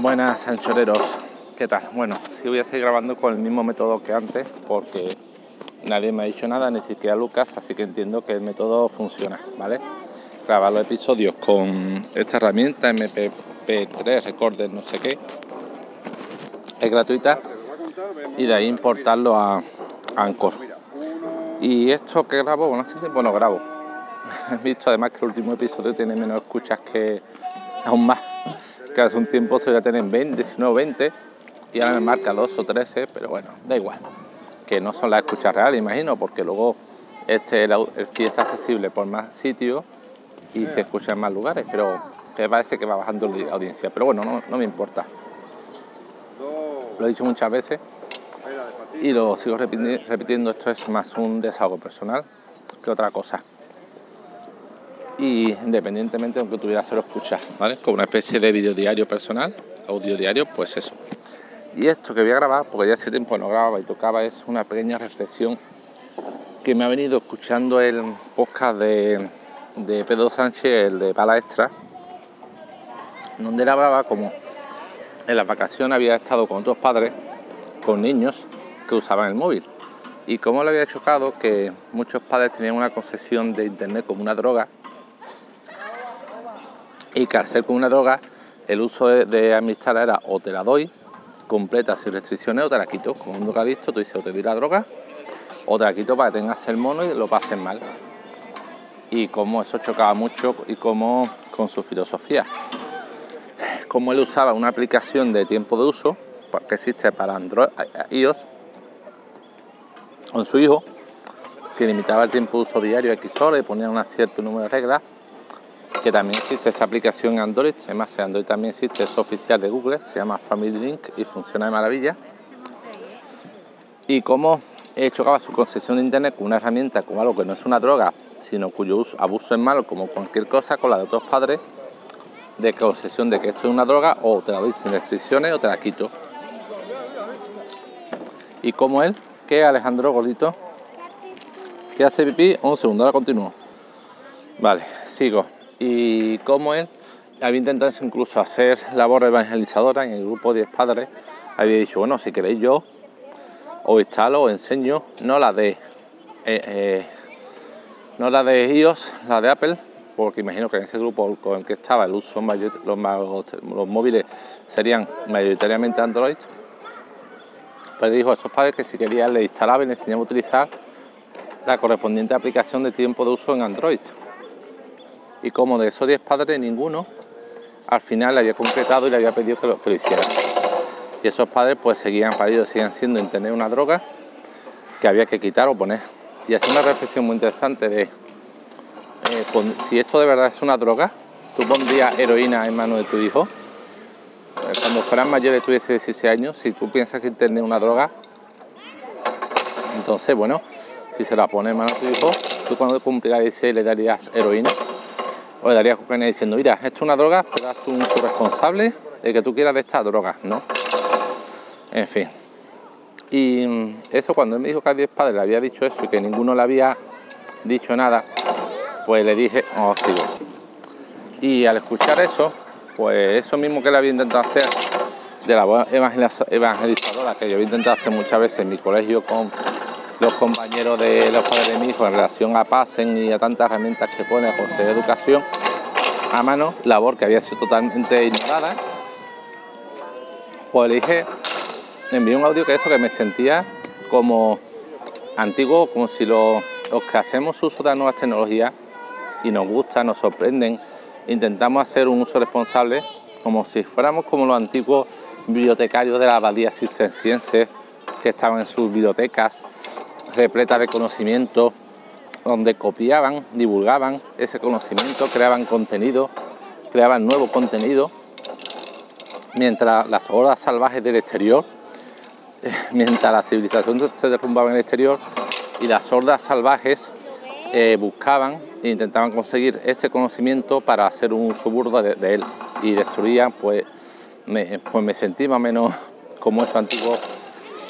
Buenas anchoreros, ¿qué tal? Bueno, sí voy a seguir grabando con el mismo método que antes porque nadie me ha dicho nada, ni siquiera Lucas, así que entiendo que el método funciona, ¿vale? Grabar los episodios con esta herramienta MP3 Recorder no sé qué, es gratuita y de ahí importarlo a, Anchor. Y esto que grabo, bueno, hace tiempo no grabo. He visto además que el último episodio tiene menos escuchas que aún más que hace un tiempo se ya tener 20, 19, 20 y ahora me marca 2 o 13, pero bueno, da igual. Que no son las escuchas reales, imagino, porque luego este el, el está accesible por más sitios y se escucha en más lugares, pero me parece que va bajando la audiencia. Pero bueno, no, me importa. Lo he dicho muchas veces y lo sigo repitiendo, esto es más un desahogo personal que otra cosa y independientemente de aunque tuviera cero escuchar, ¿vale? Como una especie de video diario personal, audio diario, pues eso. Y esto que voy a grabar, porque ya hace tiempo no grababa y tocaba, es una pequeña reflexión que me ha venido escuchando el podcast de, Pedro Sánchez, el de Pala Extra, donde él hablaba como en la vacación había estado con otros padres, con niños que usaban el móvil. Y cómo le había chocado que muchos padres tenían una concesión de internet como una droga y que al ser con una droga, el uso de, amistad era o te la doy completa sin restricciones o te la quito. Como un drogadicto, tú dices o te doy la droga o te la quito para que tengas el mono y lo pases mal. Y cómo eso chocaba mucho y cómo con su filosofía. Como él usaba una aplicación de tiempo de uso que existe para Android, iOS, con su hijo, que limitaba el tiempo de uso diario a X horas y ponía un cierto número de reglas que también existe esa aplicación Android, además en Android también existe, es oficial de Google, se llama Family Link y funciona de maravilla. Y cómo chocaba su concesión de internet con una herramienta como algo que no es una droga, sino cuyo uso, abuso es malo, como cualquier cosa, con la de otros padres, de concesión de que esto es una droga, o te la doy sin restricciones o te la quito. Y como él, que Alejandro Gordito, que hace pipí, un segundo, ahora continúo. Vale, sigo y como él había intentado incluso hacer labor evangelizadora en el grupo de 10 padres, había dicho, bueno, si queréis yo os instalo, os enseño, no la de eh, eh, no la de iOS, la de Apple, porque imagino que en ese grupo con el que estaba el uso los, móviles serían mayoritariamente Android, pues dijo a esos padres que si querían le instalaba y le enseñaba a utilizar la correspondiente aplicación de tiempo de uso en Android y como de esos 10 padres ninguno al final le había concretado y le había pedido que lo, hiciera. Y esos padres pues seguían paridos, seguían siendo en tener una droga que había que quitar o poner. Y así una reflexión muy interesante de eh, si esto de verdad es una droga, tú pondrías heroína en manos de tu hijo. Eh, cuando fueran mayores, tuviese 16 años, si tú piensas que tener una droga, entonces bueno, si se la pone en manos de tu hijo, tú cuando cumplirás 16 le darías heroína o le daría cocaína diciendo, mira, esto es una droga, pero tú un responsable de que tú quieras de esta droga, ¿no? En fin. Y eso cuando él me dijo que a 10 padres le había dicho eso y que ninguno le había dicho nada, pues le dije, oh, sigo. Y al escuchar eso, pues eso mismo que le había intentado hacer de la voz evangelizadora que yo había intentado hacer muchas veces en mi colegio con los compañeros de los padres de mi hijo en relación a PASEN y a tantas herramientas que pone Consejo de Educación a mano, labor que había sido totalmente ignorada, pues le dije, envié un audio que eso que me sentía como antiguo, como si los, que hacemos uso de las nuevas tecnologías y nos gustan, nos sorprenden, intentamos hacer un uso responsable como si fuéramos como los antiguos bibliotecarios de la abadía cisterciense que estaban en sus bibliotecas repleta de conocimiento, donde copiaban, divulgaban ese conocimiento, creaban contenido, creaban nuevo contenido, mientras las olas salvajes del exterior, mientras la civilización se derrumbaba en el exterior y las hordas salvajes eh, buscaban e intentaban conseguir ese conocimiento para hacer un uso burdo de, él. Y destruían, pues me, pues me sentí más o menos como esos antiguos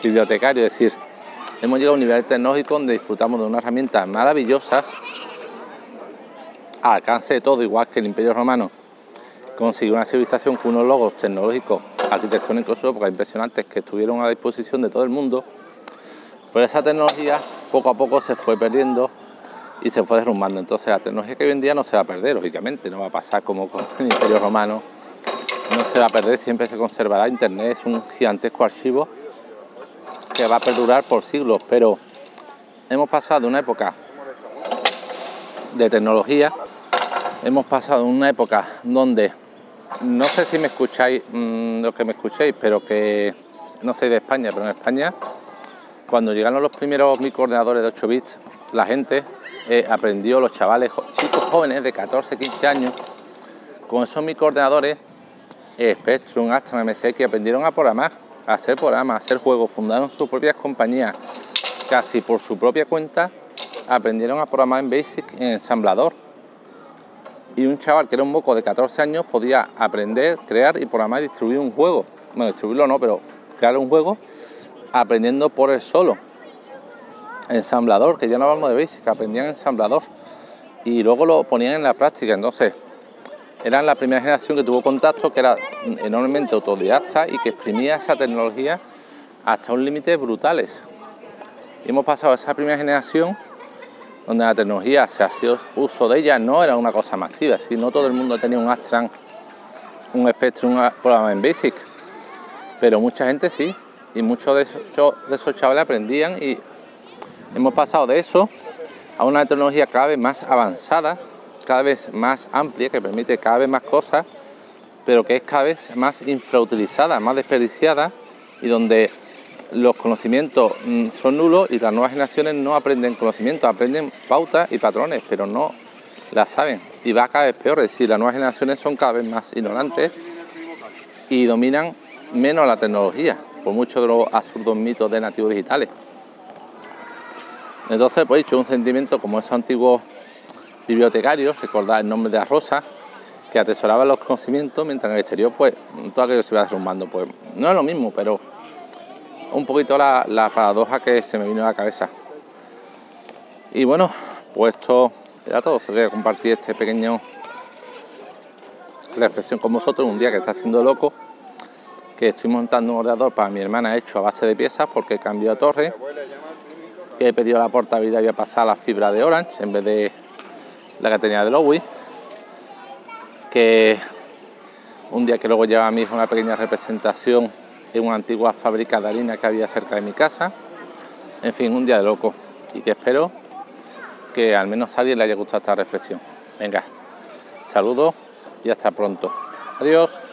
bibliotecarios, es decir, hemos llegado a un nivel tecnológico donde disfrutamos de unas herramientas maravillosas al alcance de todo, igual que el Imperio Romano consiguió una civilización con unos logos tecnológicos, arquitectónicos su época impresionantes que estuvieron a disposición de todo el mundo, pero esa tecnología poco a poco se fue perdiendo y se fue derrumbando. Entonces la tecnología que hoy en día no se va a perder, lógicamente, no va a pasar como con el Imperio Romano, no se va a perder, siempre se conservará. Internet es un gigantesco archivo que va a perdurar por siglos, pero hemos pasado una época de tecnología, hemos pasado una época donde no sé si me escucháis mmm, lo que me escuchéis, pero que no soy de España, pero en España, cuando llegaron los primeros microordenadores de 8 bits, la gente eh, aprendió, los chavales, chicos jóvenes de 14, 15 años, con esos microordenadores, eh, Spectrum, Astra, MSX, aprendieron a programar, hacer programas, hacer juegos, fundaron sus propias compañías, casi por su propia cuenta, aprendieron a programar en Basic, en ensamblador y un chaval que era un moco de 14 años podía aprender, crear y programar y distribuir un juego. Bueno, distribuirlo no, pero crear un juego aprendiendo por él solo. Ensamblador, que ya no hablamos de Basic, aprendían ensamblador y luego lo ponían en la práctica. Entonces, eran la primera generación que tuvo contacto, que era enormemente autodidacta y que exprimía esa tecnología hasta un límite brutales. Y hemos pasado a esa primera generación donde la tecnología se ha sido uso de ella, no era una cosa masiva, si no todo el mundo tenía un Astran, un Spectrum, programa en Basic, pero mucha gente sí, y muchos de esos, de esos chavales aprendían y hemos pasado de eso a una tecnología cada vez más avanzada, cada vez más amplia, que permite cada vez más cosas, pero que es cada vez más infrautilizada, más desperdiciada y donde los conocimientos mm, son nulos y las nuevas generaciones no aprenden conocimientos, aprenden pautas y patrones, pero no las saben. Y va cada vez peor, es decir, las nuevas generaciones son cada vez más ignorantes y dominan menos la tecnología, por muchos de los absurdos mitos de nativos digitales. Entonces, pues dicho, un sentimiento como esos antiguos bibliotecarios, recordar el nombre de la rosa, que atesoraban los conocimientos, mientras en el exterior, pues, todo aquello se iba derrumbando. Pues no es lo mismo, pero un poquito la, paradoja que se me vino a la cabeza. Y bueno, pues esto era todo. Quería compartir este pequeño reflexión con vosotros un día que está siendo loco, que estoy montando un ordenador para mi hermana hecho a base de piezas porque cambió de torre, que he pedido la portabilidad y voy a pasar la fibra de Orange en vez de la que tenía de Lowy, que un día que luego lleva a mi una pequeña representación en una antigua fábrica de harina que había cerca de mi casa. En fin, un día de loco y que espero que al menos a alguien le haya gustado esta reflexión. Venga, saludos y hasta pronto. Adiós.